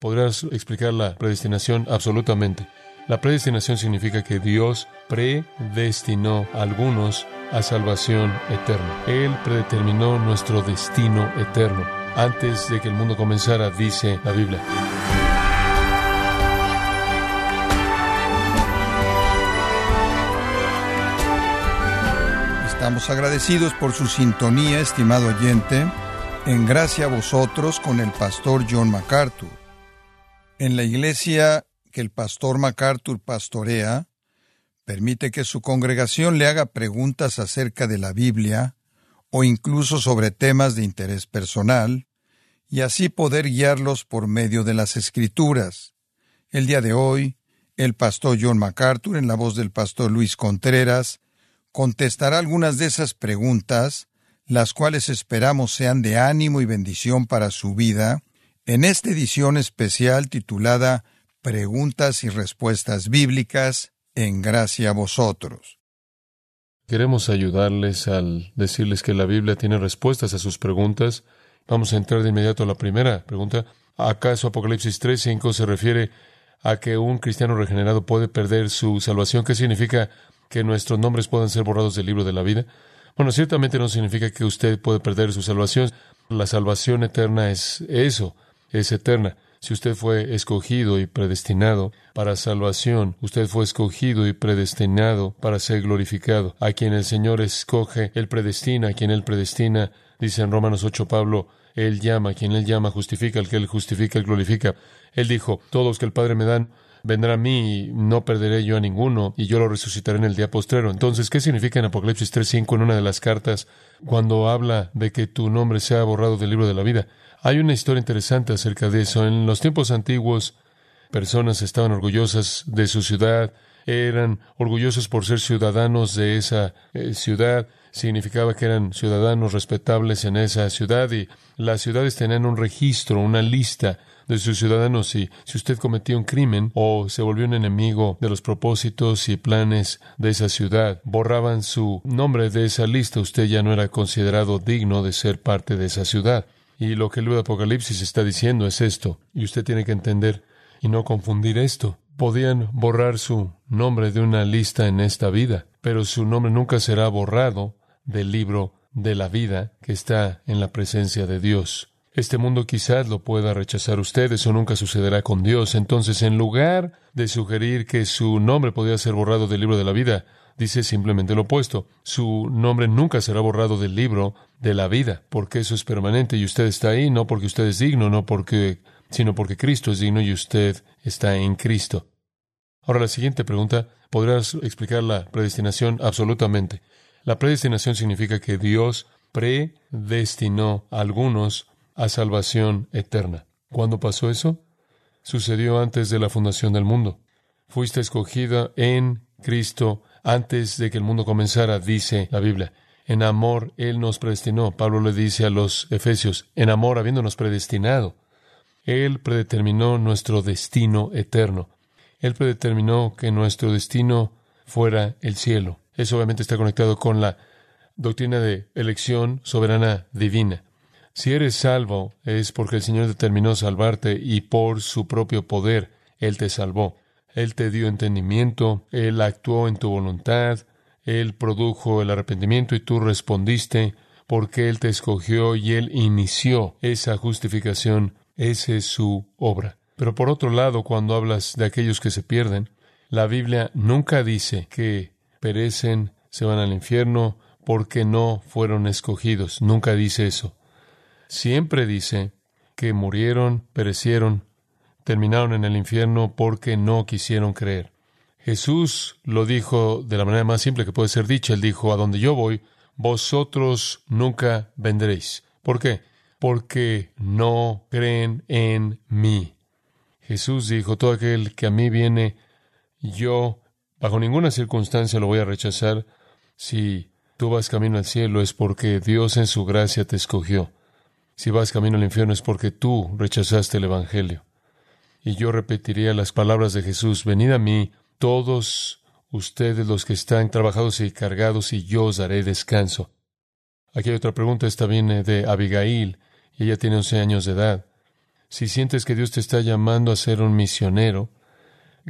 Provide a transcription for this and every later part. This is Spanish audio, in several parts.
¿Podrías explicar la predestinación? Absolutamente. La predestinación significa que Dios predestinó a algunos a salvación eterna. Él predeterminó nuestro destino eterno. Antes de que el mundo comenzara, dice la Biblia. Estamos agradecidos por su sintonía, estimado oyente, en gracia a vosotros con el pastor John MacArthur. En la iglesia que el pastor MacArthur pastorea, permite que su congregación le haga preguntas acerca de la Biblia o incluso sobre temas de interés personal, y así poder guiarlos por medio de las escrituras. El día de hoy, el pastor John MacArthur, en la voz del pastor Luis Contreras, contestará algunas de esas preguntas, las cuales esperamos sean de ánimo y bendición para su vida, en esta edición especial titulada Preguntas y Respuestas Bíblicas en gracia a vosotros. Queremos ayudarles al decirles que la Biblia tiene respuestas a sus preguntas. Vamos a entrar de inmediato a la primera pregunta. ¿Acaso Apocalipsis 3.5 se refiere a que un cristiano regenerado puede perder su salvación? ¿Qué significa que nuestros nombres puedan ser borrados del libro de la vida? Bueno, ciertamente no significa que usted puede perder su salvación. La salvación eterna es eso, es eterna. Si usted fue escogido y predestinado para salvación, usted fue escogido y predestinado para ser glorificado. A quien el Señor escoge, Él predestina, a quien Él predestina, dice en Romanos 8 Pablo, Él llama, a quien Él llama justifica, al que Él justifica, Él glorifica. Él dijo, todos que el Padre me dan, vendrá a mí y no perderé yo a ninguno, y yo lo resucitaré en el día postrero. Entonces, ¿qué significa en Apocalipsis 3.5 en una de las cartas cuando habla de que tu nombre sea borrado del libro de la vida? Hay una historia interesante acerca de eso. En los tiempos antiguos, personas estaban orgullosas de su ciudad, eran orgullosos por ser ciudadanos de esa eh, ciudad, significaba que eran ciudadanos respetables en esa ciudad y las ciudades tenían un registro, una lista de sus ciudadanos y si usted cometía un crimen o se volvió un enemigo de los propósitos y planes de esa ciudad, borraban su nombre de esa lista, usted ya no era considerado digno de ser parte de esa ciudad. Y lo que el libro Apocalipsis está diciendo es esto, y usted tiene que entender y no confundir esto. Podían borrar su nombre de una lista en esta vida, pero su nombre nunca será borrado del libro de la vida que está en la presencia de Dios. Este mundo quizás lo pueda rechazar usted, eso nunca sucederá con Dios. Entonces, en lugar de sugerir que su nombre podría ser borrado del libro de la vida, dice simplemente lo opuesto. Su nombre nunca será borrado del libro de la vida, porque eso es permanente y usted está ahí no porque usted es digno, no porque, sino porque Cristo es digno y usted está en Cristo. Ahora la siguiente pregunta, ¿podrás explicar la predestinación? Absolutamente. La predestinación significa que Dios predestinó a algunos a salvación eterna. ¿Cuándo pasó eso? Sucedió antes de la fundación del mundo. Fuiste escogida en Cristo antes de que el mundo comenzara, dice la Biblia. En amor Él nos predestinó. Pablo le dice a los Efesios, en amor habiéndonos predestinado. Él predeterminó nuestro destino eterno. Él predeterminó que nuestro destino fuera el cielo. Eso obviamente está conectado con la doctrina de elección soberana divina. Si eres salvo es porque el Señor determinó salvarte y por su propio poder Él te salvó. Él te dio entendimiento, Él actuó en tu voluntad, Él produjo el arrepentimiento y tú respondiste porque Él te escogió y Él inició esa justificación. Esa es su obra. Pero por otro lado, cuando hablas de aquellos que se pierden, la Biblia nunca dice que perecen, se van al infierno porque no fueron escogidos. Nunca dice eso siempre dice que murieron, perecieron, terminaron en el infierno porque no quisieron creer. Jesús lo dijo de la manera más simple que puede ser dicha. Él dijo, a donde yo voy, vosotros nunca vendréis. ¿Por qué? Porque no creen en mí. Jesús dijo, todo aquel que a mí viene, yo bajo ninguna circunstancia lo voy a rechazar. Si tú vas camino al cielo es porque Dios en su gracia te escogió. Si vas camino al infierno es porque tú rechazaste el Evangelio. Y yo repetiría las palabras de Jesús, venid a mí todos ustedes los que están trabajados y cargados, y yo os daré descanso. Aquí hay otra pregunta, esta viene de Abigail, y ella tiene once años de edad. Si sientes que Dios te está llamando a ser un misionero,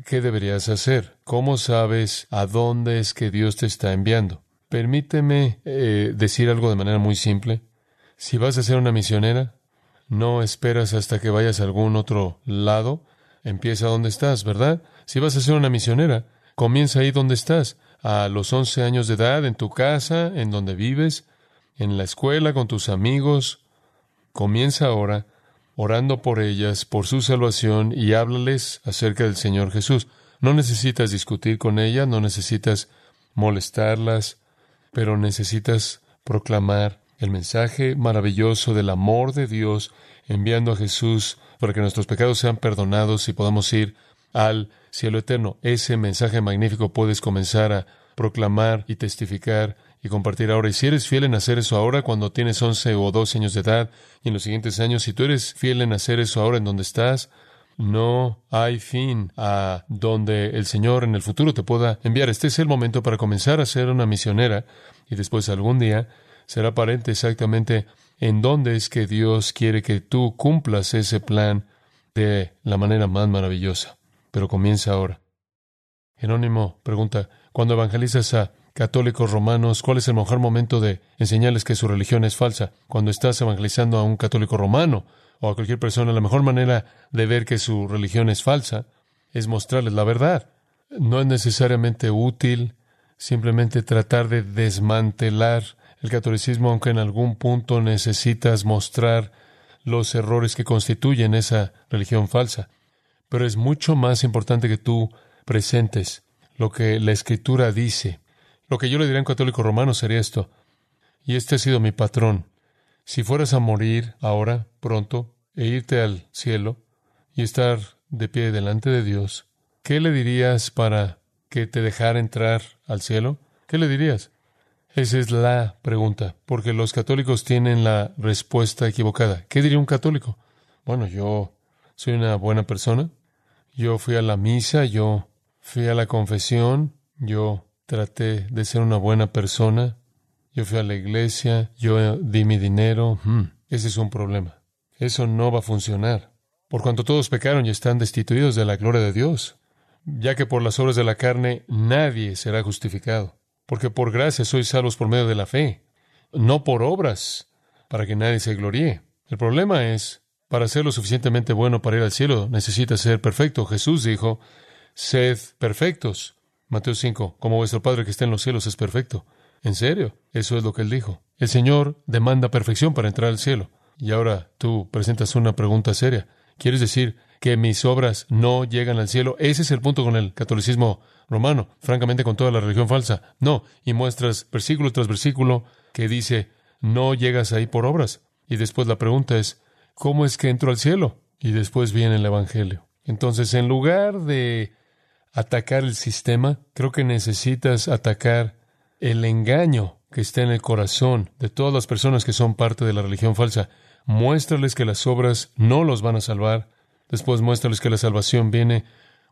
¿qué deberías hacer? ¿Cómo sabes a dónde es que Dios te está enviando? Permíteme eh, decir algo de manera muy simple. Si vas a ser una misionera, no esperas hasta que vayas a algún otro lado. Empieza donde estás, ¿verdad? Si vas a ser una misionera, comienza ahí donde estás, a los once años de edad, en tu casa, en donde vives, en la escuela, con tus amigos. Comienza ahora orando por ellas, por su salvación, y háblales acerca del Señor Jesús. No necesitas discutir con ellas, no necesitas molestarlas, pero necesitas proclamar el mensaje maravilloso del amor de Dios, enviando a Jesús para que nuestros pecados sean perdonados y podamos ir al cielo eterno. Ese mensaje magnífico puedes comenzar a proclamar y testificar y compartir ahora. Y si eres fiel en hacer eso ahora, cuando tienes 11 o 12 años de edad, y en los siguientes años, si tú eres fiel en hacer eso ahora en donde estás, no hay fin a donde el Señor en el futuro te pueda enviar. Este es el momento para comenzar a ser una misionera y después algún día será aparente exactamente en dónde es que Dios quiere que tú cumplas ese plan de la manera más maravillosa. Pero comienza ahora. Jerónimo pregunta, cuando evangelizas a católicos romanos, ¿cuál es el mejor momento de enseñarles que su religión es falsa? Cuando estás evangelizando a un católico romano o a cualquier persona, la mejor manera de ver que su religión es falsa es mostrarles la verdad. No es necesariamente útil simplemente tratar de desmantelar el catolicismo, aunque en algún punto necesitas mostrar los errores que constituyen esa religión falsa. Pero es mucho más importante que tú presentes lo que la Escritura dice. Lo que yo le diría a un católico romano sería esto. Y este ha sido mi patrón. Si fueras a morir ahora, pronto, e irte al cielo y estar de pie delante de Dios, ¿qué le dirías para que te dejara entrar al cielo? ¿Qué le dirías? Esa es la pregunta, porque los católicos tienen la respuesta equivocada. ¿Qué diría un católico? Bueno, yo soy una buena persona, yo fui a la misa, yo fui a la confesión, yo traté de ser una buena persona, yo fui a la iglesia, yo di mi dinero. Hmm, ese es un problema. Eso no va a funcionar, por cuanto todos pecaron y están destituidos de la gloria de Dios, ya que por las obras de la carne nadie será justificado porque por gracia sois salvos por medio de la fe, no por obras, para que nadie se gloríe. El problema es, para ser lo suficientemente bueno para ir al cielo, necesitas ser perfecto. Jesús dijo, sed perfectos. Mateo 5, como vuestro Padre que está en los cielos es perfecto. En serio, eso es lo que él dijo. El Señor demanda perfección para entrar al cielo. Y ahora tú presentas una pregunta seria. ¿Quieres decir que mis obras no llegan al cielo? Ese es el punto con el catolicismo romano, francamente con toda la religión falsa. No, y muestras versículo tras versículo que dice, no llegas ahí por obras. Y después la pregunta es, ¿cómo es que entro al cielo? Y después viene el Evangelio. Entonces, en lugar de atacar el sistema, creo que necesitas atacar el engaño que está en el corazón de todas las personas que son parte de la religión falsa. Muéstrales que las obras no los van a salvar. Después muéstrales que la salvación viene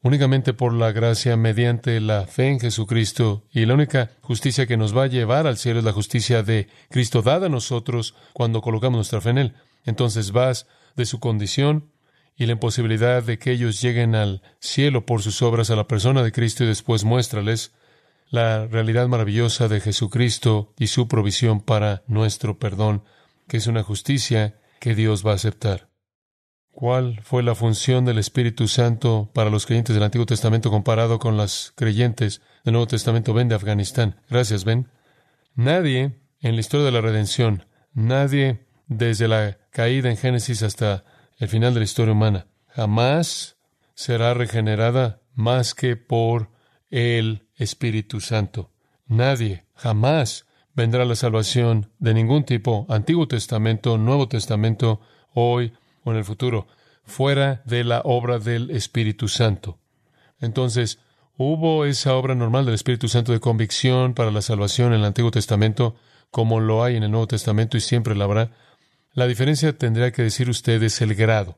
únicamente por la gracia mediante la fe en Jesucristo y la única justicia que nos va a llevar al cielo es la justicia de Cristo dada a nosotros cuando colocamos nuestra fe en Él. Entonces vas de su condición y la imposibilidad de que ellos lleguen al cielo por sus obras a la persona de Cristo y después muéstrales la realidad maravillosa de Jesucristo y su provisión para nuestro perdón, que es una justicia que Dios va a aceptar. ¿Cuál fue la función del Espíritu Santo para los creyentes del Antiguo Testamento comparado con las creyentes del Nuevo Testamento? Ben de Afganistán. Gracias, Ben. Nadie en la historia de la redención, nadie desde la caída en Génesis hasta el final de la historia humana, jamás será regenerada más que por el Espíritu Santo. Nadie jamás vendrá la salvación de ningún tipo, Antiguo Testamento, Nuevo Testamento, hoy en el futuro, fuera de la obra del Espíritu Santo. Entonces, hubo esa obra normal del Espíritu Santo de convicción para la salvación en el Antiguo Testamento, como lo hay en el Nuevo Testamento y siempre la habrá. La diferencia tendría que decir usted es el grado.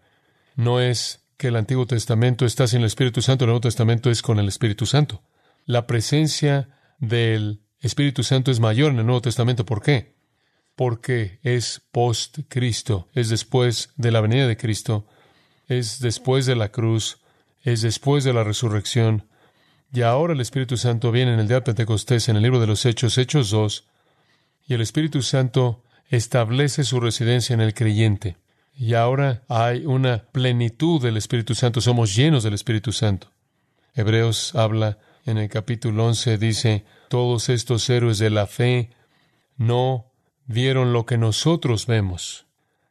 No es que el Antiguo Testamento está sin el Espíritu Santo, el Nuevo Testamento es con el Espíritu Santo. La presencia del Espíritu Santo es mayor en el Nuevo Testamento. ¿Por qué? Porque es post-Cristo, es después de la venida de Cristo, es después de la cruz, es después de la resurrección. Y ahora el Espíritu Santo viene en el día de Pentecostés, en el libro de los Hechos, Hechos 2, y el Espíritu Santo establece su residencia en el creyente. Y ahora hay una plenitud del Espíritu Santo, somos llenos del Espíritu Santo. Hebreos habla en el capítulo 11, dice, todos estos héroes de la fe no vieron lo que nosotros vemos,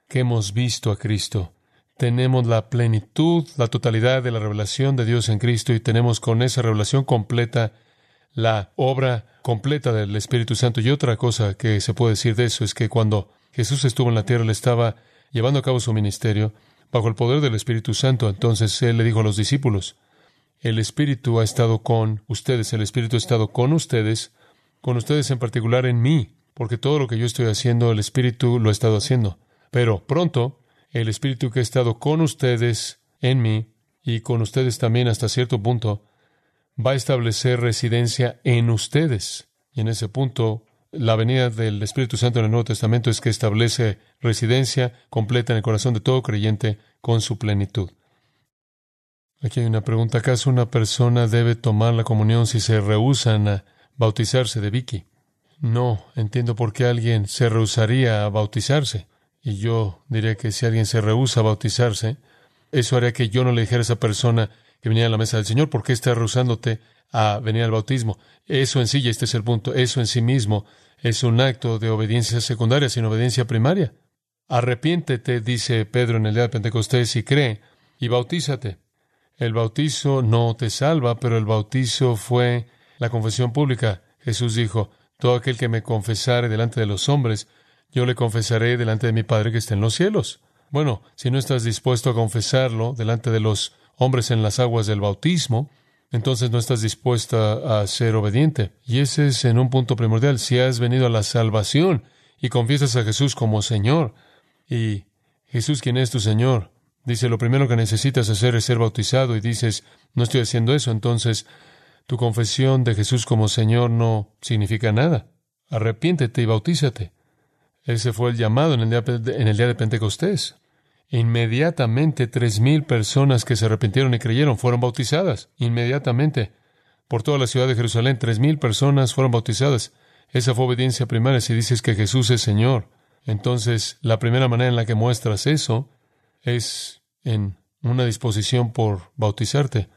que hemos visto a Cristo. Tenemos la plenitud, la totalidad de la revelación de Dios en Cristo y tenemos con esa revelación completa la obra completa del Espíritu Santo. Y otra cosa que se puede decir de eso es que cuando Jesús estuvo en la tierra, le estaba llevando a cabo su ministerio bajo el poder del Espíritu Santo. Entonces Él le dijo a los discípulos, el Espíritu ha estado con ustedes, el Espíritu ha estado con ustedes, con ustedes en particular en mí porque todo lo que yo estoy haciendo, el Espíritu lo ha estado haciendo. Pero pronto, el Espíritu que ha estado con ustedes, en mí, y con ustedes también hasta cierto punto, va a establecer residencia en ustedes. Y en ese punto, la venida del Espíritu Santo en el Nuevo Testamento es que establece residencia completa en el corazón de todo creyente con su plenitud. Aquí hay una pregunta. ¿Acaso una persona debe tomar la comunión si se rehusan a bautizarse de Vicky? No entiendo por qué alguien se rehusaría a bautizarse. Y yo diría que si alguien se rehúsa a bautizarse, eso haría que yo no le dijera a esa persona que venía a la mesa del Señor, ¿por qué está rehusándote a venir al bautismo? Eso en sí, y este es el punto, eso en sí mismo es un acto de obediencia secundaria, sin obediencia primaria. Arrepiéntete, dice Pedro en el día de Pentecostés, y cree, y bautízate. El bautizo no te salva, pero el bautizo fue la confesión pública. Jesús dijo, todo aquel que me confesare delante de los hombres, yo le confesaré delante de mi Padre que está en los cielos. Bueno, si no estás dispuesto a confesarlo delante de los hombres en las aguas del bautismo, entonces no estás dispuesta a ser obediente. Y ese es en un punto primordial. Si has venido a la salvación y confiesas a Jesús como Señor, y Jesús, quien es tu Señor, dice, lo primero que necesitas hacer es ser bautizado, y dices, no estoy haciendo eso, entonces tu confesión de Jesús como Señor no significa nada. Arrepiéntete y bautízate. Ese fue el llamado en el día, en el día de Pentecostés. Inmediatamente tres mil personas que se arrepintieron y creyeron fueron bautizadas. Inmediatamente. Por toda la ciudad de Jerusalén, tres mil personas fueron bautizadas. Esa fue obediencia primaria si dices que Jesús es Señor. Entonces, la primera manera en la que muestras eso es en una disposición por bautizarte.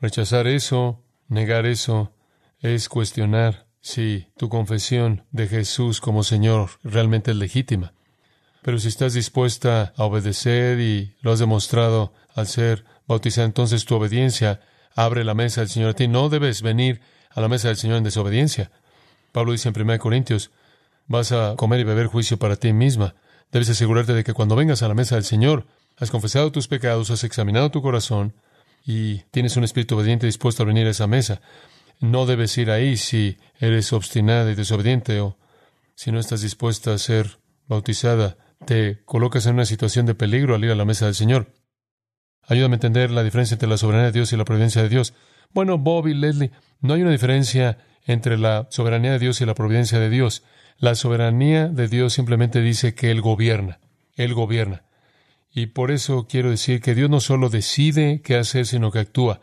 Rechazar eso Negar eso es cuestionar si tu confesión de Jesús como Señor realmente es legítima. Pero si estás dispuesta a obedecer y lo has demostrado al ser bautizada, entonces tu obediencia abre la mesa del Señor a ti. No debes venir a la mesa del Señor en desobediencia. Pablo dice en 1 Corintios, vas a comer y beber juicio para ti misma. Debes asegurarte de que cuando vengas a la mesa del Señor, has confesado tus pecados, has examinado tu corazón, y tienes un espíritu obediente dispuesto a venir a esa mesa. No debes ir ahí si eres obstinada y desobediente o si no estás dispuesta a ser bautizada. Te colocas en una situación de peligro al ir a la mesa del Señor. Ayúdame a entender la diferencia entre la soberanía de Dios y la providencia de Dios. Bueno, Bobby, Leslie, no hay una diferencia entre la soberanía de Dios y la providencia de Dios. La soberanía de Dios simplemente dice que Él gobierna. Él gobierna. Y por eso quiero decir que Dios no solo decide qué hacer, sino que actúa.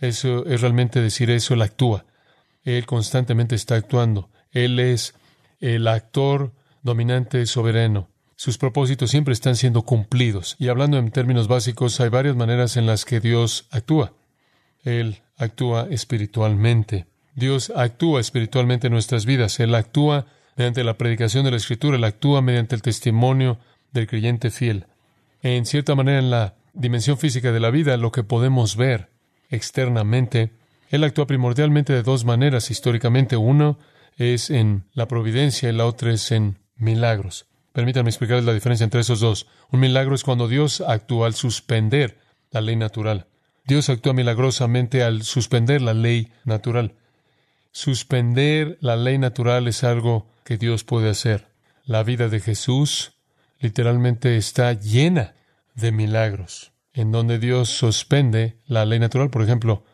Eso es realmente decir eso, Él actúa. Él constantemente está actuando. Él es el actor dominante soberano. Sus propósitos siempre están siendo cumplidos. Y hablando en términos básicos, hay varias maneras en las que Dios actúa. Él actúa espiritualmente. Dios actúa espiritualmente en nuestras vidas. Él actúa mediante la predicación de la Escritura. Él actúa mediante el testimonio del creyente fiel en cierta manera, en la dimensión física de la vida, lo que podemos ver externamente, Él actúa primordialmente de dos maneras históricamente. Uno es en la providencia y la otra es en milagros. Permítanme explicarles la diferencia entre esos dos. Un milagro es cuando Dios actúa al suspender la ley natural. Dios actúa milagrosamente al suspender la ley natural. Suspender la ley natural es algo que Dios puede hacer. La vida de Jesús literalmente está llena de milagros, en donde Dios suspende la ley natural. Por ejemplo,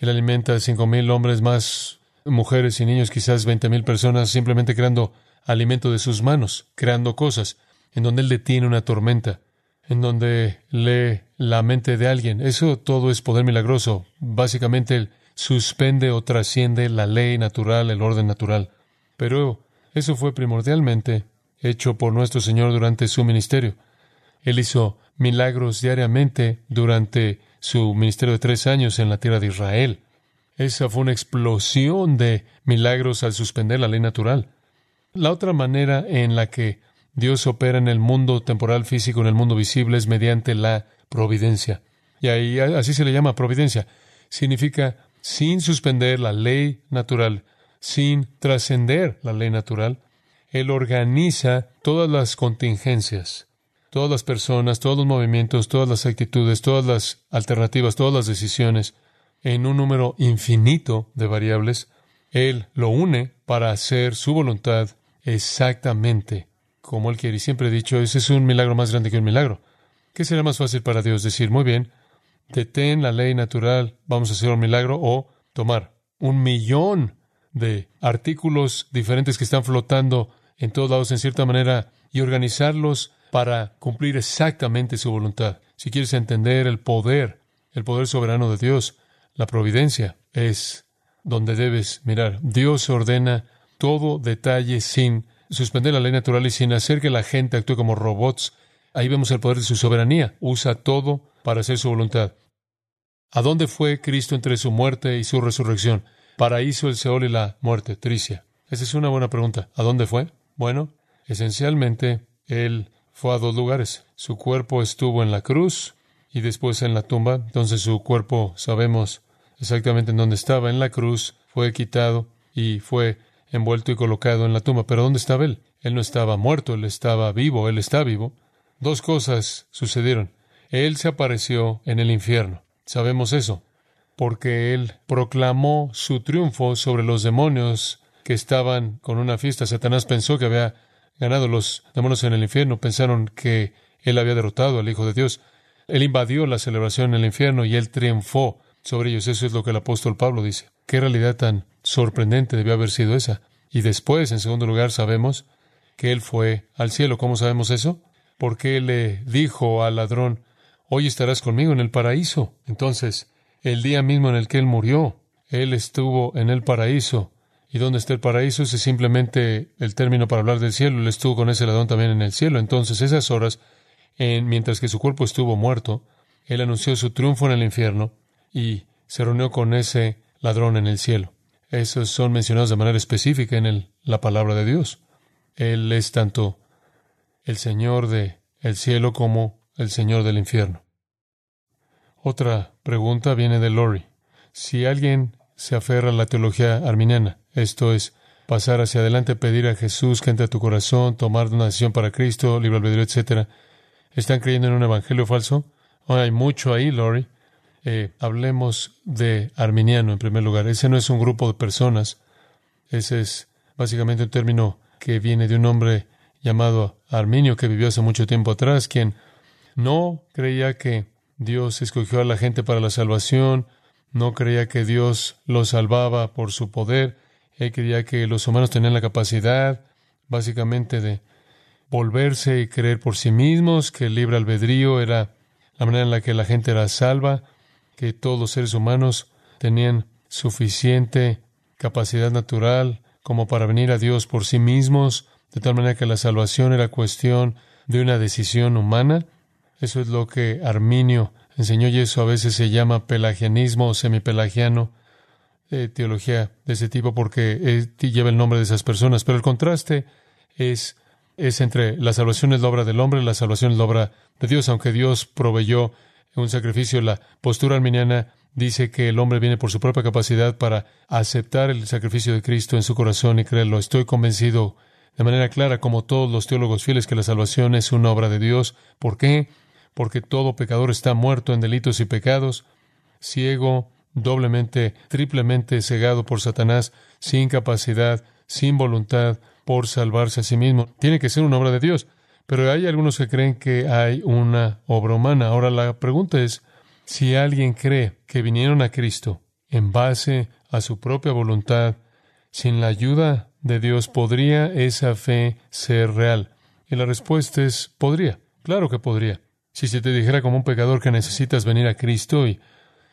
Él alimenta a cinco mil hombres más, mujeres y niños, quizás veinte mil personas, simplemente creando alimento de sus manos, creando cosas, en donde Él detiene una tormenta. en donde lee la mente de alguien. Eso todo es poder milagroso. Básicamente él suspende o trasciende la ley natural, el orden natural. Pero eso fue primordialmente hecho por nuestro Señor durante su ministerio. Él hizo milagros diariamente durante su ministerio de tres años en la tierra de Israel. Esa fue una explosión de milagros al suspender la ley natural. La otra manera en la que Dios opera en el mundo temporal físico, en el mundo visible, es mediante la providencia. Y ahí así se le llama providencia. Significa sin suspender la ley natural, sin trascender la ley natural. Él organiza todas las contingencias, todas las personas, todos los movimientos, todas las actitudes, todas las alternativas, todas las decisiones en un número infinito de variables. Él lo une para hacer su voluntad exactamente como Él quiere. Y siempre he dicho, ese es un milagro más grande que un milagro. ¿Qué será más fácil para Dios? Decir, muy bien, detén la ley natural, vamos a hacer un milagro, o tomar un millón de artículos diferentes que están flotando en todos lados en cierta manera y organizarlos para cumplir exactamente su voluntad. Si quieres entender el poder, el poder soberano de Dios, la providencia es donde debes mirar. Dios ordena todo detalle sin suspender la ley natural y sin hacer que la gente actúe como robots. Ahí vemos el poder de su soberanía. Usa todo para hacer su voluntad. ¿A dónde fue Cristo entre su muerte y su resurrección? Paraíso, el Seol y la muerte, Tricia. Esa es una buena pregunta. ¿A dónde fue? Bueno, esencialmente, Él fue a dos lugares. Su cuerpo estuvo en la cruz y después en la tumba. Entonces su cuerpo sabemos exactamente en dónde estaba. En la cruz fue quitado y fue envuelto y colocado en la tumba. Pero ¿dónde estaba él? Él no estaba muerto, él estaba vivo, él está vivo. Dos cosas sucedieron. Él se apareció en el infierno. Sabemos eso, porque él proclamó su triunfo sobre los demonios que estaban con una fiesta. Satanás pensó que había ganado los demonios en el infierno, pensaron que él había derrotado al Hijo de Dios. Él invadió la celebración en el infierno y él triunfó sobre ellos. Eso es lo que el apóstol Pablo dice. Qué realidad tan sorprendente debió haber sido esa. Y después, en segundo lugar, sabemos que él fue al cielo. ¿Cómo sabemos eso? Porque él le dijo al ladrón, hoy estarás conmigo en el paraíso. Entonces, el día mismo en el que él murió, él estuvo en el paraíso. ¿Y dónde está el paraíso? Es simplemente el término para hablar del cielo. Él estuvo con ese ladrón también en el cielo. Entonces, esas horas, en, mientras que su cuerpo estuvo muerto, él anunció su triunfo en el infierno y se reunió con ese ladrón en el cielo. Esos son mencionados de manera específica en la palabra de Dios. Él es tanto el Señor de el cielo como el Señor del infierno. Otra pregunta viene de Lori. Si alguien se aferra a la teología arminiana, esto es, pasar hacia adelante, pedir a Jesús que entre a tu corazón, tomar una decisión para Cristo, libre albedrío, etc., ¿están creyendo en un evangelio falso? hay mucho ahí, Lori. Eh, hablemos de arminiano en primer lugar. Ese no es un grupo de personas. Ese es básicamente un término que viene de un hombre llamado Arminio que vivió hace mucho tiempo atrás, quien no creía que Dios escogió a la gente para la salvación, no creía que Dios los salvaba por su poder, él creía que los humanos tenían la capacidad básicamente de volverse y creer por sí mismos, que el libre albedrío era la manera en la que la gente era salva, que todos los seres humanos tenían suficiente capacidad natural como para venir a Dios por sí mismos, de tal manera que la salvación era cuestión de una decisión humana. Eso es lo que Arminio enseñó y eso a veces se llama pelagianismo o semipelagiano, eh, teología de ese tipo porque lleva el nombre de esas personas. Pero el contraste es, es entre la salvación es la obra del hombre la salvación es la obra de Dios, aunque Dios proveyó un sacrificio. La postura arminiana dice que el hombre viene por su propia capacidad para aceptar el sacrificio de Cristo en su corazón y creerlo. Estoy convencido de manera clara, como todos los teólogos fieles, que la salvación es una obra de Dios. ¿Por qué? Porque todo pecador está muerto en delitos y pecados, ciego, doblemente, triplemente cegado por Satanás, sin capacidad, sin voluntad por salvarse a sí mismo. Tiene que ser una obra de Dios. Pero hay algunos que creen que hay una obra humana. Ahora la pregunta es, si alguien cree que vinieron a Cristo en base a su propia voluntad, sin la ayuda de Dios, ¿podría esa fe ser real? Y la respuesta es, podría. Claro que podría. Si se te dijera como un pecador que necesitas venir a Cristo y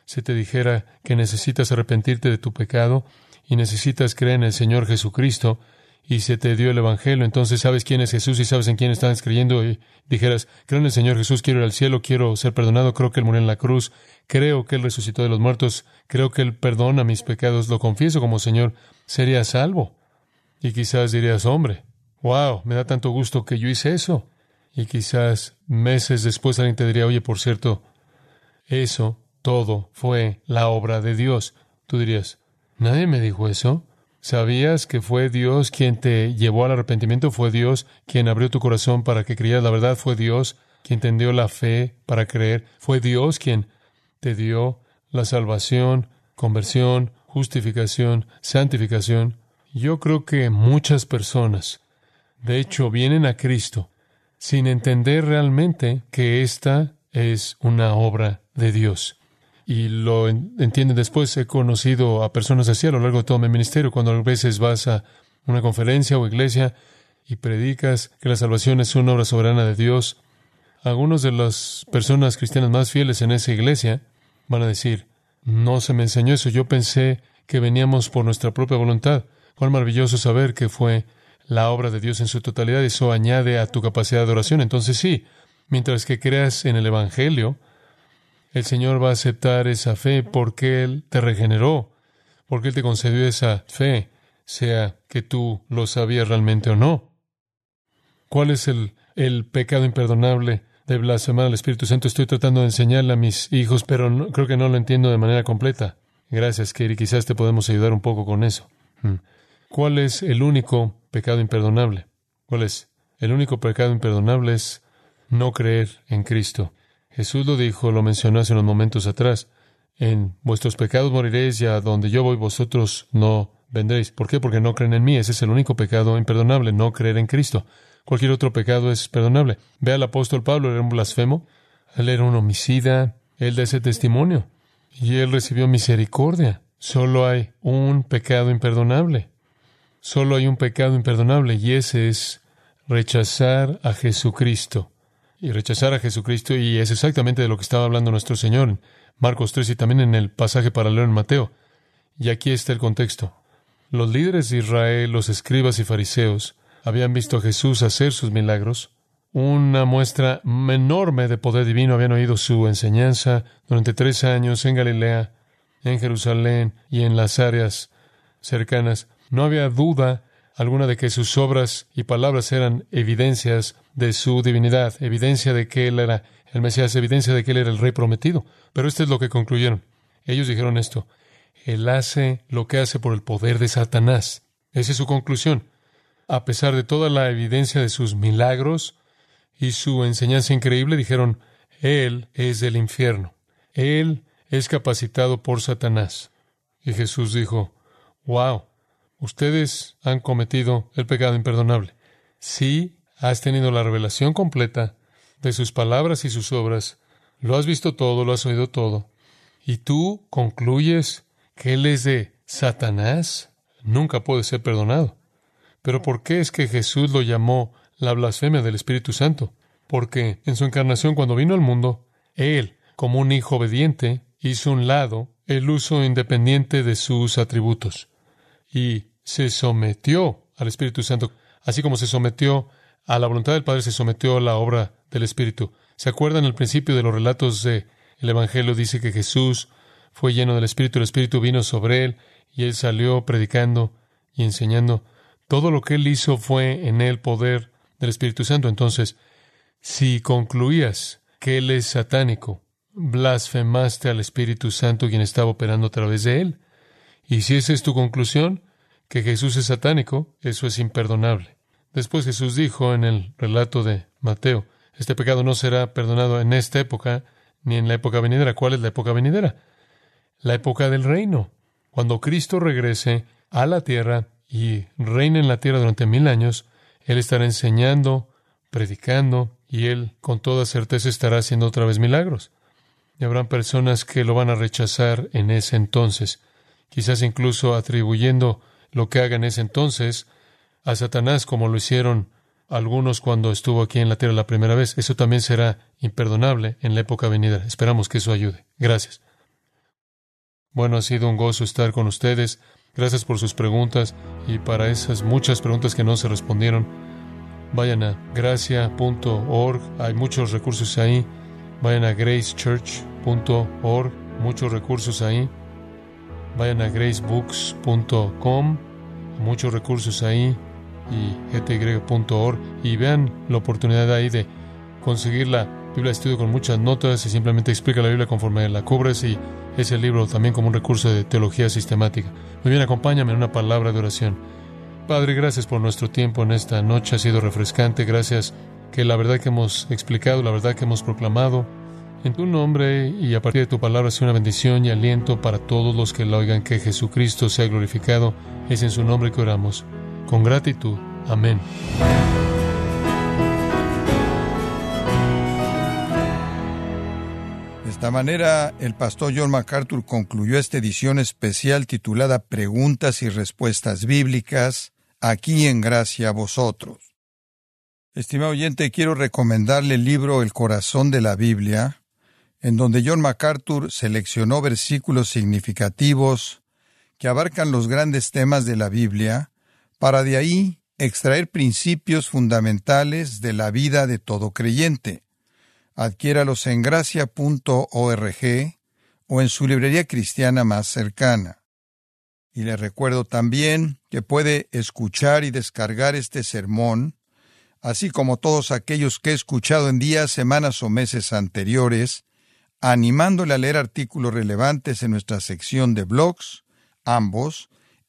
se te dijera que necesitas arrepentirte de tu pecado y necesitas creer en el Señor Jesucristo y se te dio el Evangelio, entonces sabes quién es Jesús y sabes en quién estás creyendo y dijeras, creo en el Señor Jesús, quiero ir al cielo, quiero ser perdonado, creo que Él murió en la cruz, creo que Él resucitó de los muertos, creo que Él perdona mis pecados, lo confieso como Señor, sería salvo. Y quizás dirías, hombre, wow, me da tanto gusto que yo hice eso. Y quizás meses después alguien te diría, oye, por cierto, eso todo fue la obra de Dios. Tú dirías, nadie me dijo eso. ¿Sabías que fue Dios quien te llevó al arrepentimiento? ¿Fue Dios quien abrió tu corazón para que creyeras la verdad? ¿Fue Dios quien te dio la fe para creer? ¿Fue Dios quien te dio la salvación, conversión, justificación, santificación? Yo creo que muchas personas, de hecho, vienen a Cristo sin entender realmente que esta es una obra de Dios. Y lo entienden después. He conocido a personas así a lo largo de todo mi ministerio, cuando a veces vas a una conferencia o iglesia y predicas que la salvación es una obra soberana de Dios. Algunos de las personas cristianas más fieles en esa iglesia van a decir, no se me enseñó eso, yo pensé que veníamos por nuestra propia voluntad. Cuán maravilloso saber que fue la obra de Dios en su totalidad. Eso añade a tu capacidad de oración. Entonces sí, mientras que creas en el Evangelio, el Señor va a aceptar esa fe porque Él te regeneró, porque Él te concedió esa fe, sea que tú lo sabías realmente o no. ¿Cuál es el, el pecado imperdonable de blasfemar al Espíritu Santo? Estoy tratando de enseñarle a mis hijos, pero creo que no lo entiendo de manera completa. Gracias, Kerry. Quizás te podemos ayudar un poco con eso. Hmm. ¿Cuál es el único pecado imperdonable? ¿Cuál es? El único pecado imperdonable es no creer en Cristo. Jesús lo dijo, lo mencionó hace unos momentos atrás. En vuestros pecados moriréis y a donde yo voy vosotros no vendréis. ¿Por qué? Porque no creen en mí. Ese es el único pecado imperdonable, no creer en Cristo. Cualquier otro pecado es perdonable. Ve al apóstol Pablo, era un blasfemo, él era un homicida, él da ese testimonio y él recibió misericordia. Solo hay un pecado imperdonable. Solo hay un pecado imperdonable y ese es rechazar a Jesucristo. Y rechazar a Jesucristo, y es exactamente de lo que estaba hablando nuestro Señor en Marcos 3 y también en el pasaje paralelo en Mateo. Y aquí está el contexto. Los líderes de Israel, los escribas y fariseos, habían visto a Jesús hacer sus milagros, una muestra enorme de poder divino, habían oído su enseñanza durante tres años en Galilea, en Jerusalén y en las áreas cercanas. No había duda alguna de que sus obras y palabras eran evidencias de su divinidad, evidencia de que Él era el Mesías, evidencia de que Él era el Rey prometido. Pero esto es lo que concluyeron. Ellos dijeron esto, Él hace lo que hace por el poder de Satanás. Esa es su conclusión. A pesar de toda la evidencia de sus milagros y su enseñanza increíble, dijeron, Él es del infierno. Él es capacitado por Satanás. Y Jesús dijo, wow, ustedes han cometido el pecado imperdonable. Si has tenido la revelación completa de sus palabras y sus obras, lo has visto todo, lo has oído todo, y tú concluyes que Él es de Satanás, nunca puede ser perdonado. Pero ¿por qué es que Jesús lo llamó la blasfemia del Espíritu Santo? Porque en su encarnación, cuando vino al mundo, Él, como un hijo obediente, hizo un lado el uso independiente de sus atributos. Y se sometió al Espíritu Santo, así como se sometió a la voluntad del Padre, se sometió a la obra del Espíritu. ¿Se acuerdan al principio de los relatos del Evangelio? Dice que Jesús fue lleno del Espíritu, el Espíritu vino sobre él y él salió predicando y enseñando. Todo lo que él hizo fue en el poder del Espíritu Santo. Entonces, si concluías que él es satánico, blasfemaste al Espíritu Santo quien estaba operando a través de él. Y si esa es tu conclusión, que Jesús es satánico, eso es imperdonable. Después Jesús dijo en el relato de Mateo, este pecado no será perdonado en esta época ni en la época venidera. ¿Cuál es la época venidera? La época del reino. Cuando Cristo regrese a la tierra y reine en la tierra durante mil años, Él estará enseñando, predicando, y Él con toda certeza estará haciendo otra vez milagros. Y habrán personas que lo van a rechazar en ese entonces, quizás incluso atribuyendo lo que haga en ese entonces a Satanás como lo hicieron algunos cuando estuvo aquí en la tierra la primera vez. Eso también será imperdonable en la época venidera. Esperamos que eso ayude. Gracias. Bueno, ha sido un gozo estar con ustedes. Gracias por sus preguntas y para esas muchas preguntas que no se respondieron. Vayan a gracia.org, hay muchos recursos ahí. Vayan a gracechurch.org, muchos recursos ahí. Vayan a gracebooks.com, muchos recursos ahí y gty.org y vean la oportunidad ahí de conseguir la Biblia de estudio con muchas notas y simplemente explica la Biblia conforme la cubres y ese libro también como un recurso de teología sistemática. Muy bien, acompáñame en una palabra de oración. Padre, gracias por nuestro tiempo en esta noche, ha sido refrescante, gracias que la verdad que hemos explicado, la verdad que hemos proclamado, en tu nombre y a partir de tu palabra sea una bendición y aliento para todos los que la oigan, que Jesucristo sea glorificado. Es en su nombre que oramos. Con gratitud. Amén. De esta manera, el pastor John MacArthur concluyó esta edición especial titulada Preguntas y Respuestas Bíblicas, aquí en gracia a vosotros. Estimado oyente, quiero recomendarle el libro El corazón de la Biblia, en donde John MacArthur seleccionó versículos significativos que abarcan los grandes temas de la Biblia, para de ahí extraer principios fundamentales de la vida de todo creyente. Adquiéralos en gracia.org o en su librería cristiana más cercana. Y le recuerdo también que puede escuchar y descargar este sermón, así como todos aquellos que he escuchado en días, semanas o meses anteriores, animándole a leer artículos relevantes en nuestra sección de blogs, ambos,